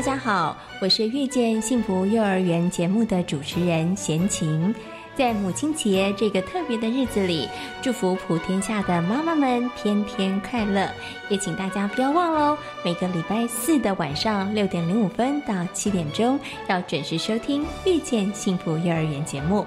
大家好，我是遇见幸福幼儿园节目的主持人贤琴。在母亲节这个特别的日子里，祝福普天下的妈妈们天天快乐。也请大家不要忘喽，每个礼拜四的晚上六点零五分到七点钟，要准时收听《遇见幸福幼儿园》节目。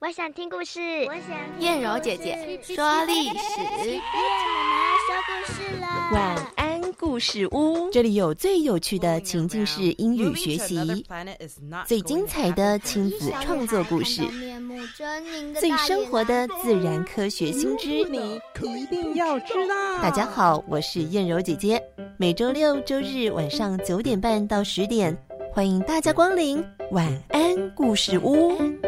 我想听故事。我想燕柔姐姐说历史。妈妈说故事了。晚安故事屋，这里有最有趣的情境式英语学习，最精彩的亲子创作故事，最生活的自然科学新知，你一定要知道。大家好，我是燕柔姐姐。每周六周日晚上九点半到十点，欢迎大家光临晚安故事屋。故事屋。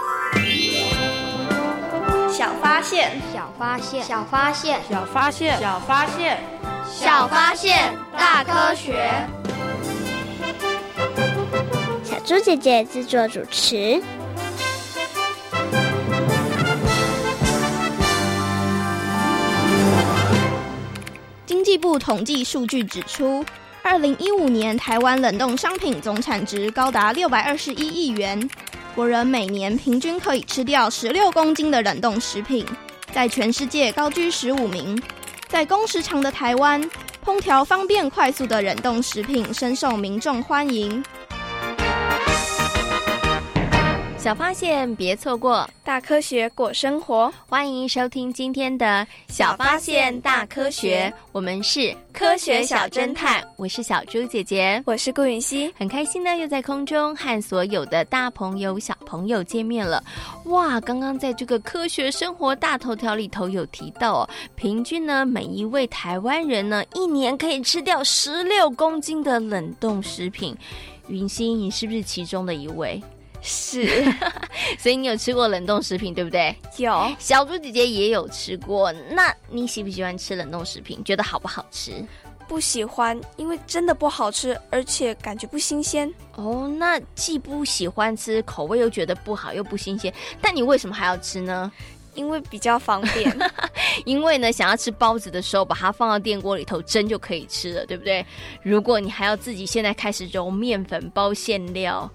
小发现，小发现，小发现，小发现，小发现，小发现，大科学。小猪姐姐制作主持。经济部统计数据指出，二零一五年台湾冷冻商品总产值高达六百二十一亿元。国人每年平均可以吃掉十六公斤的冷冻食品，在全世界高居十五名。在工时长的台湾，烹调方便快速的冷冻食品深受民众欢迎。小发现，别错过大科学过生活。欢迎收听今天的小发现大科学，我们是科学小侦探。我是小猪姐姐，我是顾云熙，很开心呢，又在空中和所有的大朋友、小朋友见面了。哇，刚刚在这个科学生活大头条里头有提到哦，平均呢，每一位台湾人呢，一年可以吃掉十六公斤的冷冻食品。云熙，你是不是其中的一位？是，所以你有吃过冷冻食品，对不对？有，小猪姐姐也有吃过。那你喜不喜欢吃冷冻食品？觉得好不好吃？不喜欢，因为真的不好吃，而且感觉不新鲜。哦，那既不喜欢吃，口味又觉得不好，又不新鲜，但你为什么还要吃呢？因为比较方便。因为呢，想要吃包子的时候，把它放到电锅里头蒸就可以吃了，对不对？如果你还要自己现在开始揉面粉、包馅料。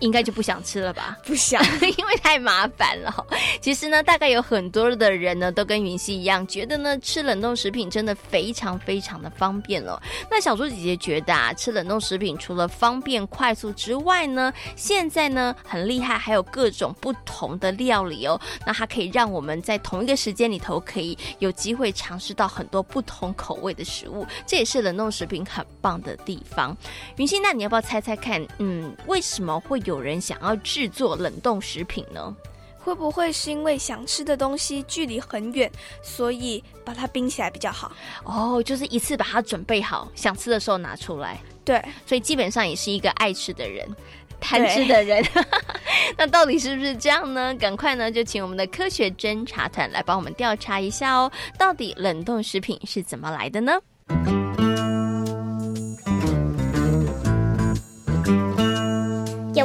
应该就不想吃了吧？不想，因为太麻烦了。其实呢，大概有很多的人呢，都跟云溪一样，觉得呢，吃冷冻食品真的非常非常的方便了。那小猪姐姐觉得啊，吃冷冻食品除了方便快速之外呢，现在呢很厉害，还有各种不同的料理哦。那它可以让我们在同一个时间里头，可以有机会尝试到很多不同口味的食物，这也是冷冻食品很棒的地方。云溪，那你要不要猜猜看？嗯，为什么会？有人想要制作冷冻食品呢？会不会是因为想吃的东西距离很远，所以把它冰起来比较好？哦，就是一次把它准备好，想吃的时候拿出来。对，所以基本上也是一个爱吃的人，贪吃的人。那到底是不是这样呢？赶快呢，就请我们的科学侦查团来帮我们调查一下哦，到底冷冻食品是怎么来的呢？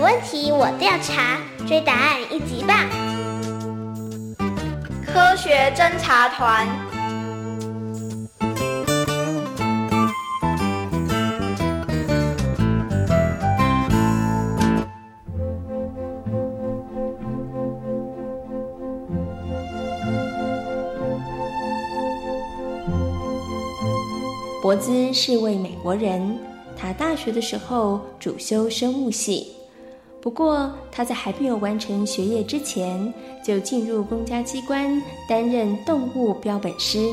问题我调查，追答案一级棒！科学侦察团。博兹是位美国人，他大学的时候主修生物系。不过他在还没有完成学业之前，就进入公家机关担任动物标本师。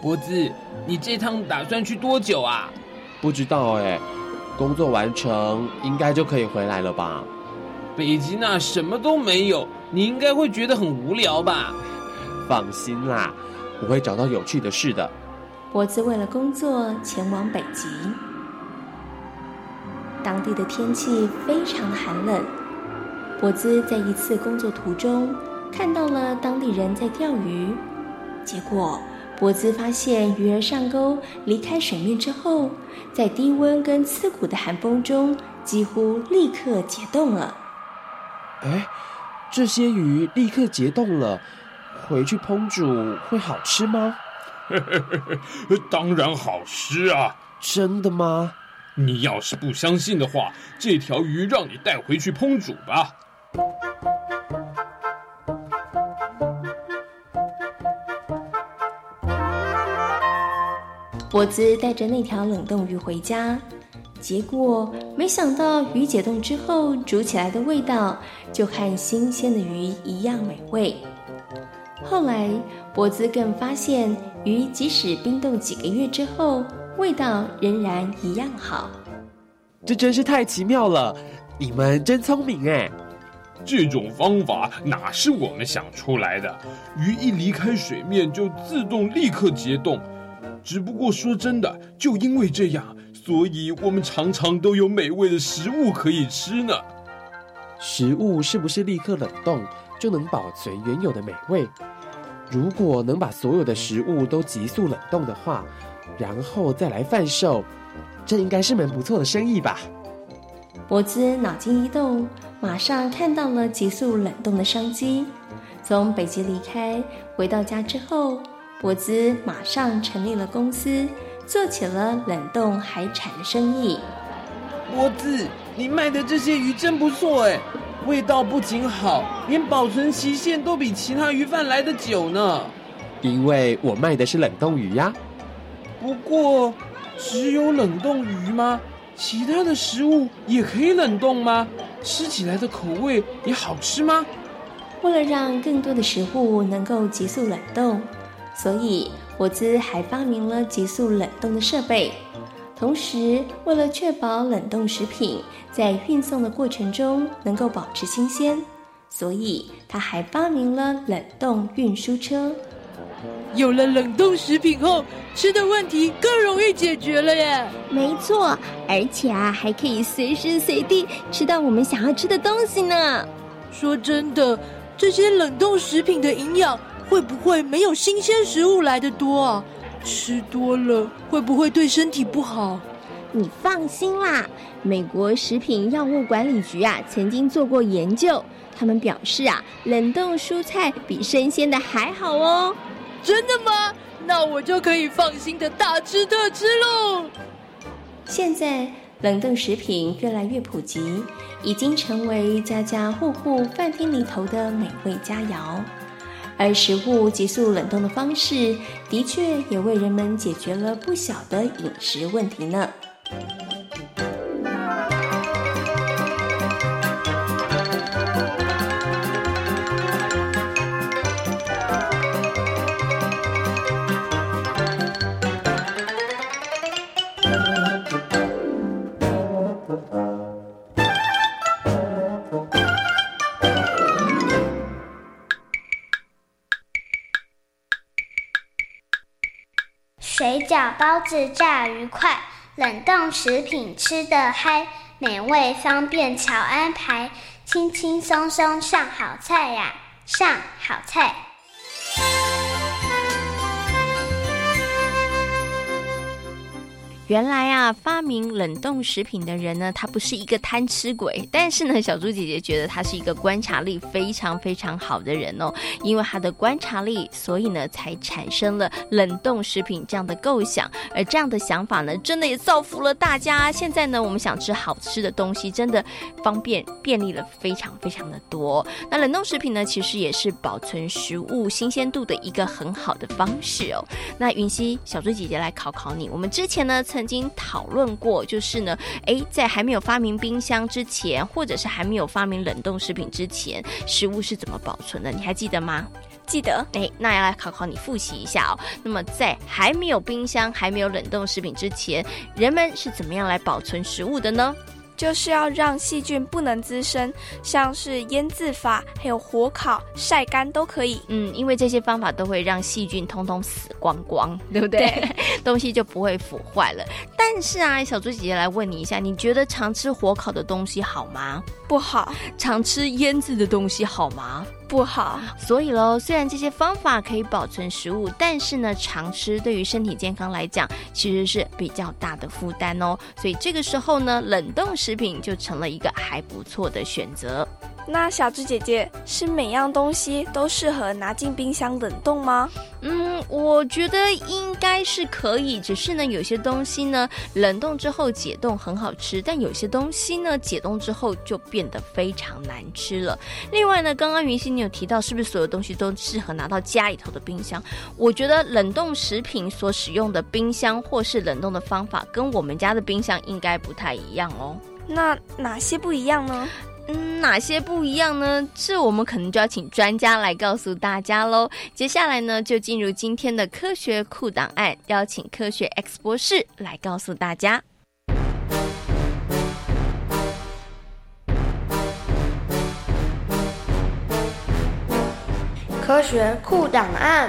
博兹，你这趟打算去多久啊？不知道哎，工作完成应该就可以回来了吧？北极那什么都没有，你应该会觉得很无聊吧？放心啦，我会找到有趣的事的。博兹为了工作前往北极，当地的天气非常寒冷。博兹在一次工作途中看到了当地人在钓鱼，结果博兹发现鱼儿上钩离开水面之后，在低温跟刺骨的寒风中几乎立刻解冻了。哎，这些鱼立刻解冻了，回去烹煮会好吃吗？当然好吃啊！真的吗？你要是不相信的话，这条鱼让你带回去烹煮吧。博兹带着那条冷冻鱼回家，结果没想到鱼解冻之后煮起来的味道就和新鲜的鱼一样美味。后来，博兹更发现，鱼即使冰冻几个月之后，味道仍然一样好。这真是太奇妙了！你们真聪明哎！这种方法哪是我们想出来的？鱼一离开水面就自动立刻结冻。只不过说真的，就因为这样，所以我们常常都有美味的食物可以吃呢。食物是不是立刻冷冻就能保存原有的美味？如果能把所有的食物都急速冷冻的话，然后再来贩售，这应该是门不错的生意吧？博兹脑筋一动，马上看到了急速冷冻的商机。从北极离开，回到家之后，博兹马上成立了公司，做起了冷冻海产的生意。博兹，你卖的这些鱼真不错哎！味道不仅好，连保存期限都比其他鱼贩来的久呢。因为我卖的是冷冻鱼呀。不过，只有冷冻鱼吗？其他的食物也可以冷冻吗？吃起来的口味也好吃吗？为了让更多的食物能够急速冷冻，所以火兹还发明了急速冷冻的设备。同时，为了确保冷冻食品在运送的过程中能够保持新鲜，所以他还发明了冷冻运输车。有了冷冻食品后，吃的问题更容易解决了耶！没错，而且啊，还可以随时随地吃到我们想要吃的东西呢。说真的，这些冷冻食品的营养会不会没有新鲜食物来的多啊？吃多了会不会对身体不好？你放心啦，美国食品药物管理局啊曾经做过研究，他们表示啊，冷冻蔬菜比生鲜的还好哦。真的吗？那我就可以放心的大吃特吃喽。现在冷冻食品越来越普及，已经成为家家户户饭厅里头的美味佳肴。而食物急速冷冻的方式，的确也为人们解决了不小的饮食问题呢。包子炸鱼块，冷冻食品吃得嗨，美味方便巧安排，轻轻松松上好菜呀，上好菜。原来啊，发明冷冻食品的人呢，他不是一个贪吃鬼，但是呢，小猪姐姐觉得他是一个观察力非常非常好的人哦。因为他的观察力，所以呢，才产生了冷冻食品这样的构想。而这样的想法呢，真的也造福了大家。现在呢，我们想吃好吃的东西，真的方便便利了非常非常的多。那冷冻食品呢，其实也是保存食物新鲜度的一个很好的方式哦。那云溪，小猪姐姐来考考你，我们之前呢。曾经讨论过，就是呢，诶，在还没有发明冰箱之前，或者是还没有发明冷冻食品之前，食物是怎么保存的？你还记得吗？记得。哎，那要来考考你，复习一下哦。那么，在还没有冰箱、还没有冷冻食品之前，人们是怎么样来保存食物的呢？就是要让细菌不能滋生，像是腌制法，还有火烤、晒干都可以。嗯，因为这些方法都会让细菌通通死光光，对不对？东西就不会腐坏了。但是啊，小猪姐姐来问你一下，你觉得常吃火烤的东西好吗？不好。常吃腌制的东西好吗？不好，所以喽，虽然这些方法可以保存食物，但是呢，常吃对于身体健康来讲，其实是比较大的负担哦。所以这个时候呢，冷冻食品就成了一个还不错的选择。那小智姐姐是每样东西都适合拿进冰箱冷冻吗？嗯，我觉得应该是可以，只是呢，有些东西呢，冷冻之后解冻很好吃，但有些东西呢，解冻之后就变得非常难吃了。另外呢，刚刚云溪你有提到，是不是所有东西都适合拿到家里头的冰箱？我觉得冷冻食品所使用的冰箱或是冷冻的方法，跟我们家的冰箱应该不太一样哦。那哪些不一样呢？嗯，哪些不一样呢？这我们可能就要请专家来告诉大家喽。接下来呢，就进入今天的科学库档案，邀请科学 X 博士来告诉大家。科学库档案。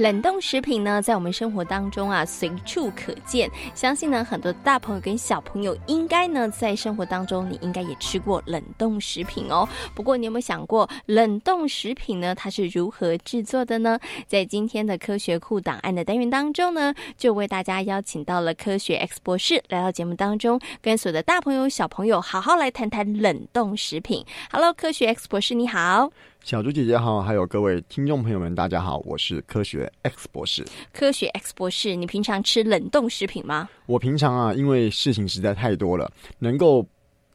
冷冻食品呢，在我们生活当中啊，随处可见。相信呢，很多大朋友跟小朋友应该呢，在生活当中，你应该也吃过冷冻食品哦。不过，你有没有想过，冷冻食品呢，它是如何制作的呢？在今天的科学库档案的单元当中呢，就为大家邀请到了科学 X 博士来到节目当中，跟所有的大朋友、小朋友好好来谈谈冷冻食品。Hello，科学 X 博士，你好。小猪姐姐好，还有各位听众朋友们，大家好，我是科学 X 博士。科学 X 博士，你平常吃冷冻食品吗？我平常啊，因为事情实在太多了，能够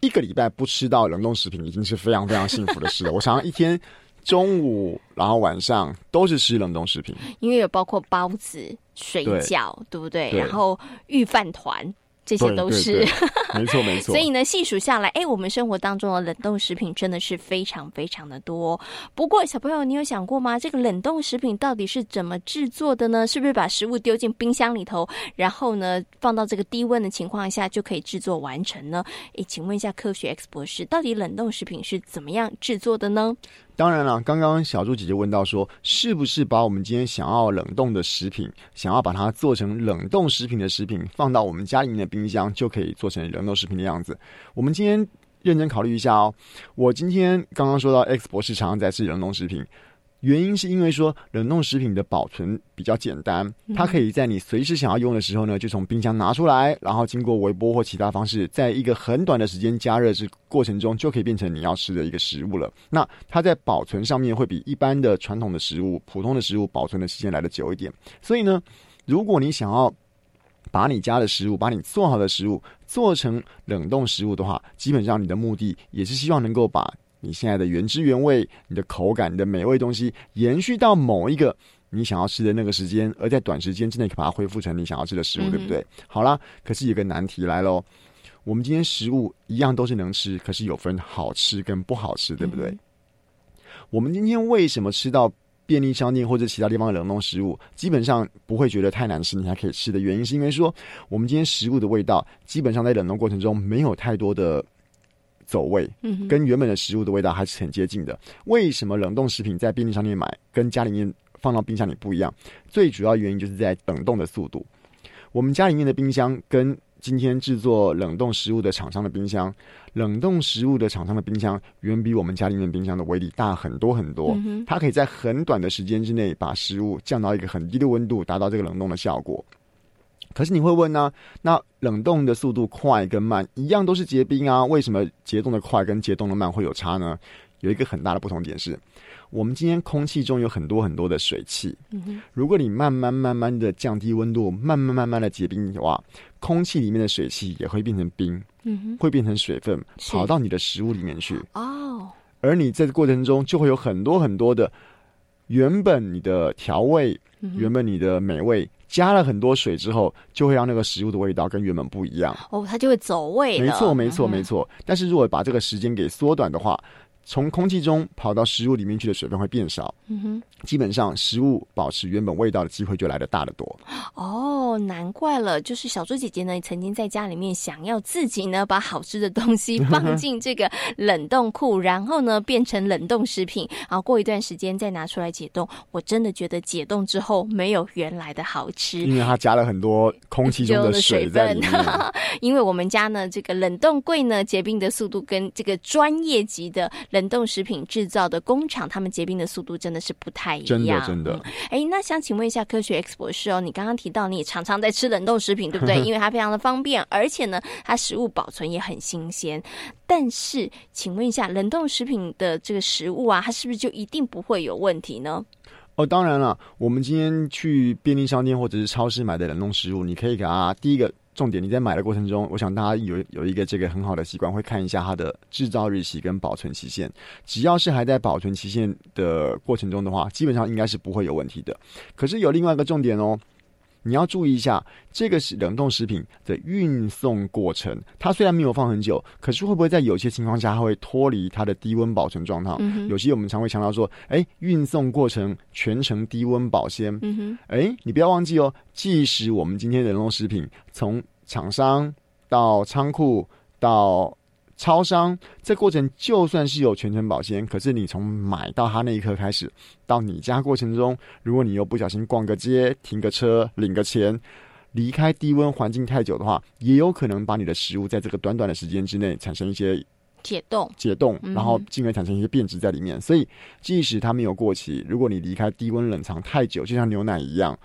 一个礼拜不吃到冷冻食品，已经是非常非常幸福的事了。我常常一天中午，然后晚上都是吃冷冻食品，因为有包括包子、水饺，对不对？然后御饭团。这些都是没错没错，所以呢，细数下来，哎，我们生活当中的冷冻食品真的是非常非常的多。不过，小朋友，你有想过吗？这个冷冻食品到底是怎么制作的呢？是不是把食物丢进冰箱里头，然后呢，放到这个低温的情况下就可以制作完成呢？哎，请问一下科学 X 博士，到底冷冻食品是怎么样制作的呢？当然了，刚刚小猪姐姐问到说，是不是把我们今天想要冷冻的食品，想要把它做成冷冻食品的食品，放到我们家里面的冰箱，就可以做成冷冻食品的样子？我们今天认真考虑一下哦。我今天刚刚说到，X 博士常常在吃冷冻食品。原因是因为说冷冻食品的保存比较简单，它可以在你随时想要用的时候呢，就从冰箱拿出来，然后经过微波或其他方式，在一个很短的时间加热之过程中，就可以变成你要吃的一个食物了。那它在保存上面会比一般的传统的食物、普通的食物保存的时间来的久一点。所以呢，如果你想要把你家的食物、把你做好的食物做成冷冻食物的话，基本上你的目的也是希望能够把。你现在的原汁原味，你的口感，你的美味东西，延续到某一个你想要吃的那个时间，而在短时间之内把它恢复成你想要吃的食物，对不对？好啦，可是有个难题来喽。我们今天食物一样都是能吃，可是有分好吃跟不好吃，对不对？我们今天为什么吃到便利商店或者其他地方的冷冻食物，基本上不会觉得太难吃，你还可以吃的原因，是因为说我们今天食物的味道基本上在冷冻过程中没有太多的。走味，嗯，跟原本的食物的味道还是很接近的。为什么冷冻食品在便利商店买跟家里面放到冰箱里不一样？最主要原因就是在冷冻的速度。我们家里面的冰箱跟今天制作冷冻食物的厂商的冰箱，冷冻食物的厂商的冰箱远比我们家里面冰箱的威力大很多很多。它可以在很短的时间之内把食物降到一个很低的温度，达到这个冷冻的效果。可是你会问呢？那冷冻的速度快跟慢一样都是结冰啊，为什么结冻的快跟结冻的慢会有差呢？有一个很大的不同点是。我们今天空气中有很多很多的水汽，如果你慢慢慢慢的降低温度，慢慢慢慢的结冰的话，空气里面的水汽也会变成冰，会变成水分跑到你的食物里面去。哦，而你在这过程中就会有很多很多的原本你的调味，原本你的美味，加了很多水之后，就会让那个食物的味道跟原本不一样。哦，它就会走味。没错，没错，没错。但是如果把这个时间给缩短的话。从空气中跑到食物里面去的水分会变少，嗯哼，基本上食物保持原本味道的机会就来得大得多。哦，难怪了，就是小猪姐姐呢，曾经在家里面想要自己呢把好吃的东西放进这个冷冻库，然后呢变成冷冻食品，然后过一段时间再拿出来解冻。我真的觉得解冻之后没有原来的好吃，因为它加了很多空气中的水分。因为我们家呢这个冷冻柜呢结冰的速度跟这个专业级的。冷冻食品制造的工厂，他们结冰的速度真的是不太一样。真的，真的。哎，那想请问一下科学 X 博士哦，你刚刚提到你常常在吃冷冻食品，对不对？因为它非常的方便，而且呢，它食物保存也很新鲜。但是，请问一下，冷冻食品的这个食物啊，它是不是就一定不会有问题呢？哦，当然了，我们今天去便利商店或者是超市买的冷冻食物，你可以给它第一个。重点，你在买的过程中，我想大家有有一个这个很好的习惯，会看一下它的制造日期跟保存期限。只要是还在保存期限的过程中的话，基本上应该是不会有问题的。可是有另外一个重点哦。你要注意一下，这个是冷冻食品的运送过程。它虽然没有放很久，可是会不会在有些情况下，它会脱离它的低温保存状态？有些我们常会强调说，哎，运送过程全程低温保鲜。哎，你不要忘记哦，即使我们今天冷冻食品从厂商到仓库到。超商这过程就算是有全程保鲜，可是你从买到它那一刻开始，到你家过程中，如果你又不小心逛个街、停个车、领个钱，离开低温环境太久的话，也有可能把你的食物在这个短短的时间之内产生一些解冻、解冻，然后进而产生一些变质在里面。所以，即使它没有过期，如果你离开低温冷藏太久，就像牛奶一样。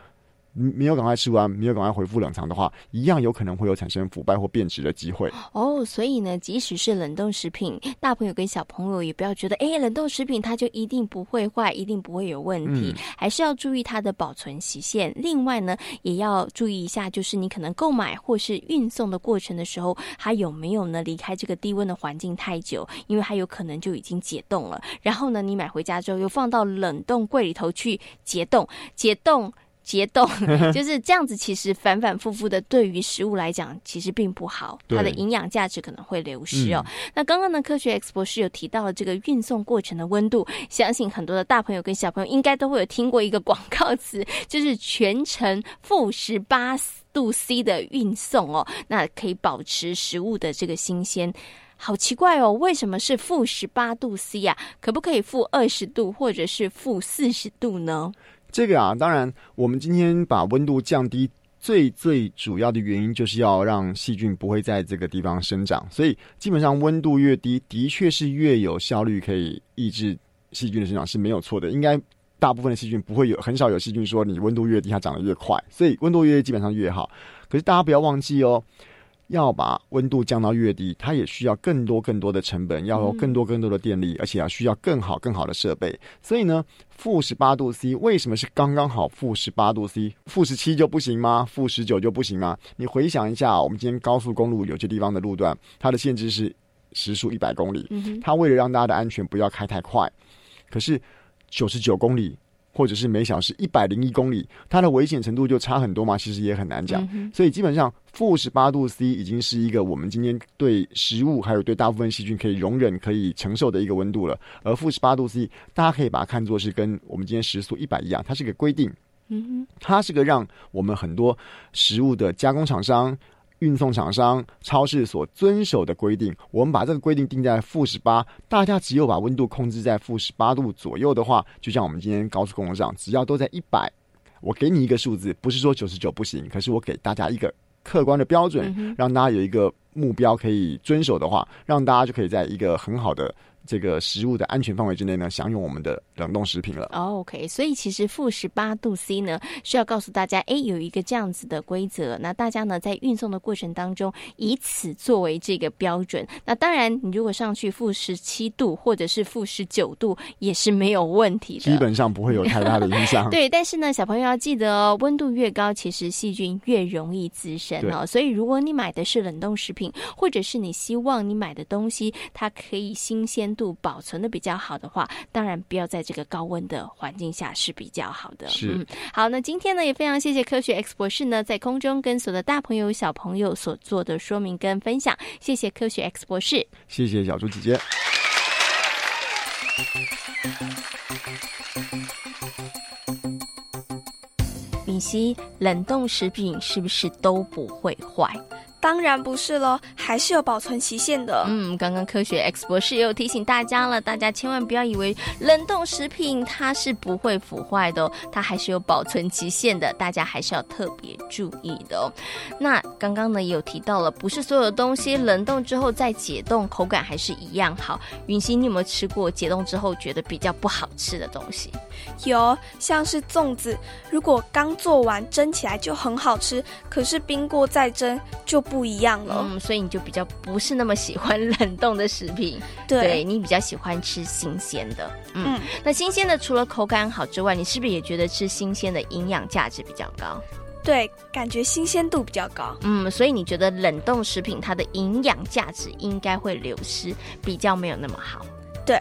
没有赶快吃完，没有赶快回复冷藏的话，一样有可能会有产生腐败或变质的机会。哦，所以呢，即使是冷冻食品，大朋友跟小朋友也不要觉得，哎，冷冻食品它就一定不会坏，一定不会有问题，还是要注意它的保存期限。另外呢，也要注意一下，就是你可能购买或是运送的过程的时候，它有没有呢离开这个低温的环境太久，因为它有可能就已经解冻了。然后呢，你买回家之后又放到冷冻柜里头去解冻，解冻。结冻 就是这样子，其实反反复复的，对于食物来讲，其实并不好，它的营养价值可能会流失哦。那刚刚呢，科学 X 博士有提到了这个运送过程的温度，相信很多的大朋友跟小朋友应该都会有听过一个广告词，就是全程负十八度 C 的运送哦，那可以保持食物的这个新鲜。好奇怪哦，为什么是负十八度 C 呀？可不可以负二十度或者是负四十度呢？这个啊，当然，我们今天把温度降低，最最主要的原因就是要让细菌不会在这个地方生长。所以，基本上温度越低，的确是越有效率可以抑制细菌的生长，是没有错的。应该大部分的细菌不会有，很少有细菌说你温度越低它长得越快，所以温度越低基本上越好。可是大家不要忘记哦。要把温度降到越低，它也需要更多更多的成本，要有更多更多的电力，而且要需要更好更好的设备。所以呢，负十八度 C 为什么是刚刚好？负十八度 C，负十七就不行吗？负十九就不行吗？你回想一下，我们今天高速公路有些地方的路段，它的限制是时速一百公里，它为了让大家的安全不要开太快，可是九十九公里。或者是每小时一百零一公里，它的危险程度就差很多嘛？其实也很难讲。所以基本上负十八度 C 已经是一个我们今天对食物还有对大部分细菌可以容忍、可以承受的一个温度了。而负十八度 C，大家可以把它看作是跟我们今天时速一百一样，它是个规定。嗯哼，它是个让我们很多食物的加工厂商。运送厂商、超市所遵守的规定，我们把这个规定定在负十八。大家只有把温度控制在负十八度左右的话，就像我们今天高速公路上，只要都在一百，我给你一个数字，不是说九十九不行，可是我给大家一个客观的标准，让大家有一个目标可以遵守的话，让大家就可以在一个很好的。这个食物的安全范围之内呢，享用我们的冷冻食品了。OK，所以其实负十八度 C 呢，是要告诉大家，哎，有一个这样子的规则。那大家呢，在运送的过程当中，以此作为这个标准。那当然，你如果上去负十七度或者是负十九度，也是没有问题的，基本上不会有太大的影响。对，但是呢，小朋友要记得哦，温度越高，其实细菌越容易滋生哦。所以，如果你买的是冷冻食品，或者是你希望你买的东西它可以新鲜。度保存的比较好的话，当然不要在这个高温的环境下是比较好的。是，好，那今天呢也非常谢谢科学 X 博士呢在空中跟所有的大朋友小朋友所做的说明跟分享，谢谢科学 X 博士，谢谢小猪姐姐。敏熙，冷冻食品是不是都不会坏？当然不是喽，还是有保存期限的。嗯，刚刚科学 X 博士也有提醒大家了，大家千万不要以为冷冻食品它是不会腐坏的，它还是有保存期限的，大家还是要特别注意的哦。那刚刚呢也有提到了，不是所有的东西冷冻之后再解冻，口感还是一样好。云溪，你有没有吃过解冻之后觉得比较不好吃的东西？有，像是粽子，如果刚做完蒸起来就很好吃，可是冰过再蒸就不一样了。嗯，所以你就比较不是那么喜欢冷冻的食品，对你比较喜欢吃新鲜的。嗯，那新鲜的除了口感好之外，你是不是也觉得吃新鲜的营养价值比较高？对，感觉新鲜度比较高。嗯，所以你觉得冷冻食品它的营养价值应该会流失，比较没有那么好。对，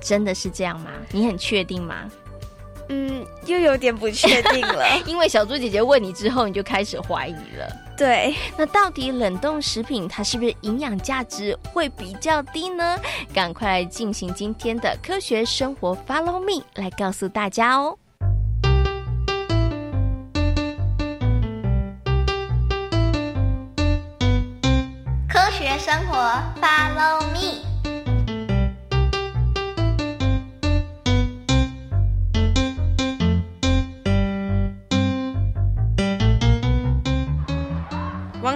真的是这样吗？你很确定吗？嗯，又有点不确定了，因为小猪姐姐问你之后，你就开始怀疑了。对，那到底冷冻食品它是不是营养价值会比较低呢？赶快来进行今天的科学生活，Follow me 来告诉大家哦。科学生活，Follow me。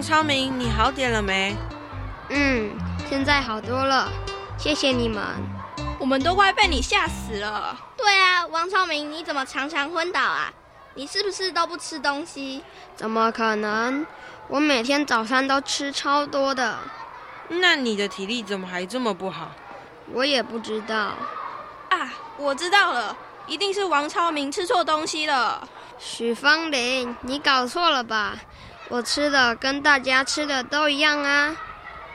超明，你好点了没？嗯，现在好多了，谢谢你们。我们都快被你吓死了。对啊，王超明，你怎么常常昏倒啊？你是不是都不吃东西？怎么可能？我每天早餐都吃超多的。那你的体力怎么还这么不好？我也不知道。啊，我知道了，一定是王超明吃错东西了。许芳玲，你搞错了吧？我吃的跟大家吃的都一样啊，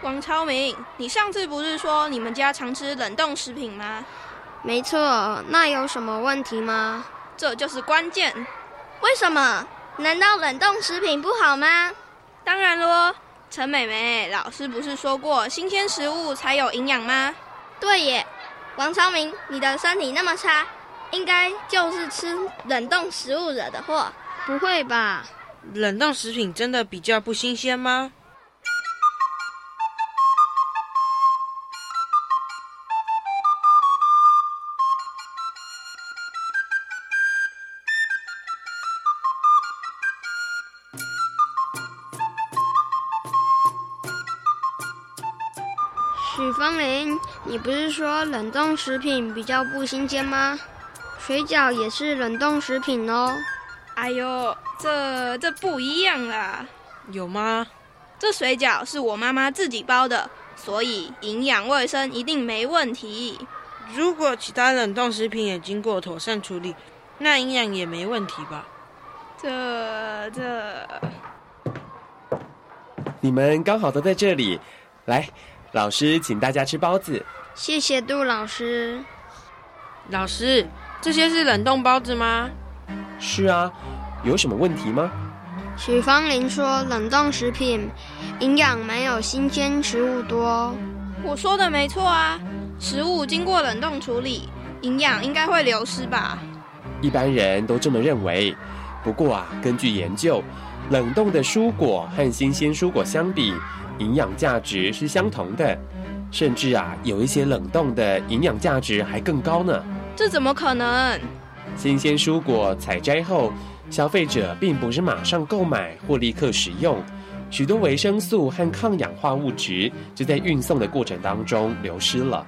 王超明，你上次不是说你们家常吃冷冻食品吗？没错，那有什么问题吗？这就是关键。为什么？难道冷冻食品不好吗？当然喽，陈美美老师不是说过新鲜食物才有营养吗？对耶，王超明，你的身体那么差，应该就是吃冷冻食物惹的祸。不会吧？冷冻食品真的比较不新鲜吗？许芳玲，你不是说冷冻食品比较不新鲜吗？水饺也是冷冻食品哦。哎呦！这这不一样啦，有吗？这水饺是我妈妈自己包的，所以营养卫生一定没问题。如果其他冷冻食品也经过妥善处理，那营养也没问题吧？这这，你们刚好都在这里，来，老师请大家吃包子。谢谢杜老师。老师，这些是冷冻包子吗？是啊。有什么问题吗？许芳玲说：“冷冻食品营养没有新鲜食物多。”我说的没错啊，食物经过冷冻处理，营养应该会流失吧？一般人都这么认为。不过啊，根据研究，冷冻的蔬果和新鲜蔬果相比，营养价值是相同的，甚至啊，有一些冷冻的营养价值还更高呢。这怎么可能？新鲜蔬果采摘后。消费者并不是马上购买或立刻食用，许多维生素和抗氧化物质就在运送的过程当中流失了。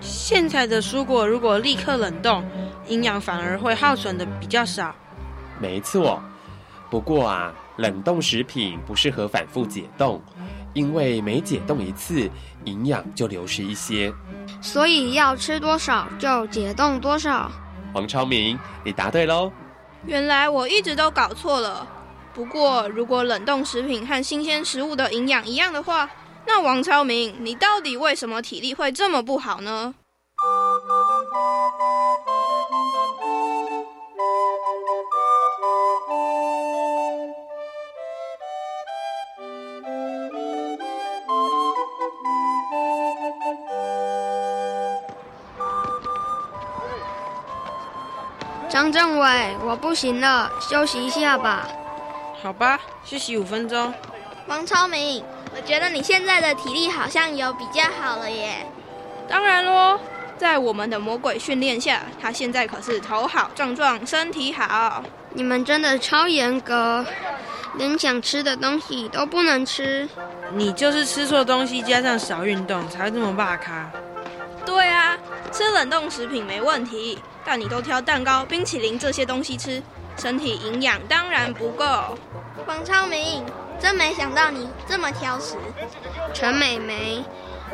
现在的蔬果如果立刻冷冻，营养反而会耗损的比较少。没错，不过啊，冷冻食品不适合反复解冻，因为每解冻一次，营养就流失一些。所以要吃多少就解冻多少。黄超明，你答对喽！原来我一直都搞错了。不过，如果冷冻食品和新鲜食物的营养一样的话，那王超明，你到底为什么体力会这么不好呢？张政委，我不行了，休息一下吧。好吧，休息五分钟。王超明，我觉得你现在的体力好像有比较好了耶。当然喽，在我们的魔鬼训练下，他现在可是头好壮壮，身体好。你们真的超严格，连想吃的东西都不能吃。你就是吃错东西，加上少运动，才会这么霸咖。对啊，吃冷冻食品没问题。但你都挑蛋糕、冰淇淋这些东西吃，身体营养当然不够。王超明，真没想到你这么挑食。陈美眉，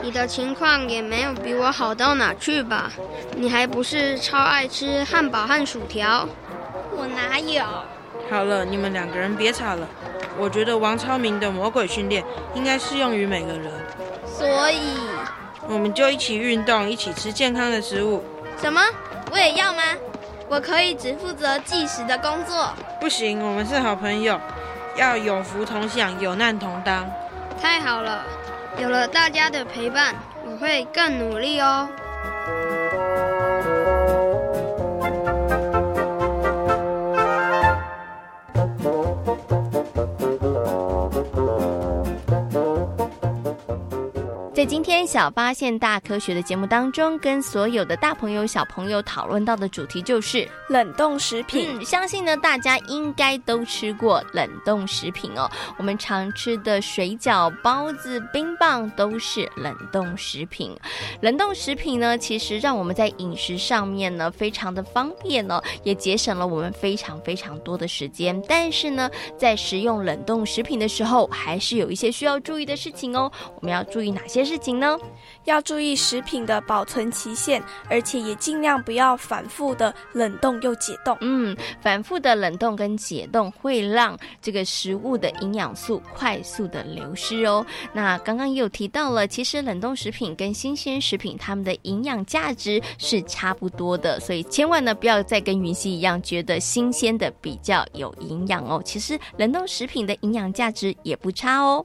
你的情况也没有比我好到哪去吧？你还不是超爱吃汉堡和薯条？我哪有？好了，你们两个人别吵了。我觉得王超明的魔鬼训练应该适用于每个人。所以，我们就一起运动，一起吃健康的食物。什么？我也要吗？我可以只负责计时的工作。不行，我们是好朋友，要有福同享，有难同当。太好了，有了大家的陪伴，我会更努力哦。天小发现大科学的节目当中，跟所有的大朋友小朋友讨论到的主题就是冷冻食品。嗯，相信呢大家应该都吃过冷冻食品哦。我们常吃的水饺、包子、冰棒都是冷冻食品。冷冻食品呢，其实让我们在饮食上面呢非常的方便哦，也节省了我们非常非常多的时间。但是呢，在食用冷冻食品的时候，还是有一些需要注意的事情哦。我们要注意哪些？事情呢，要注意食品的保存期限，而且也尽量不要反复的冷冻又解冻。嗯，反复的冷冻跟解冻会让这个食物的营养素快速的流失哦。那刚刚也有提到了，其实冷冻食品跟新鲜食品它们的营养价值是差不多的，所以千万呢不要再跟云溪一样觉得新鲜的比较有营养哦。其实冷冻食品的营养价值也不差哦。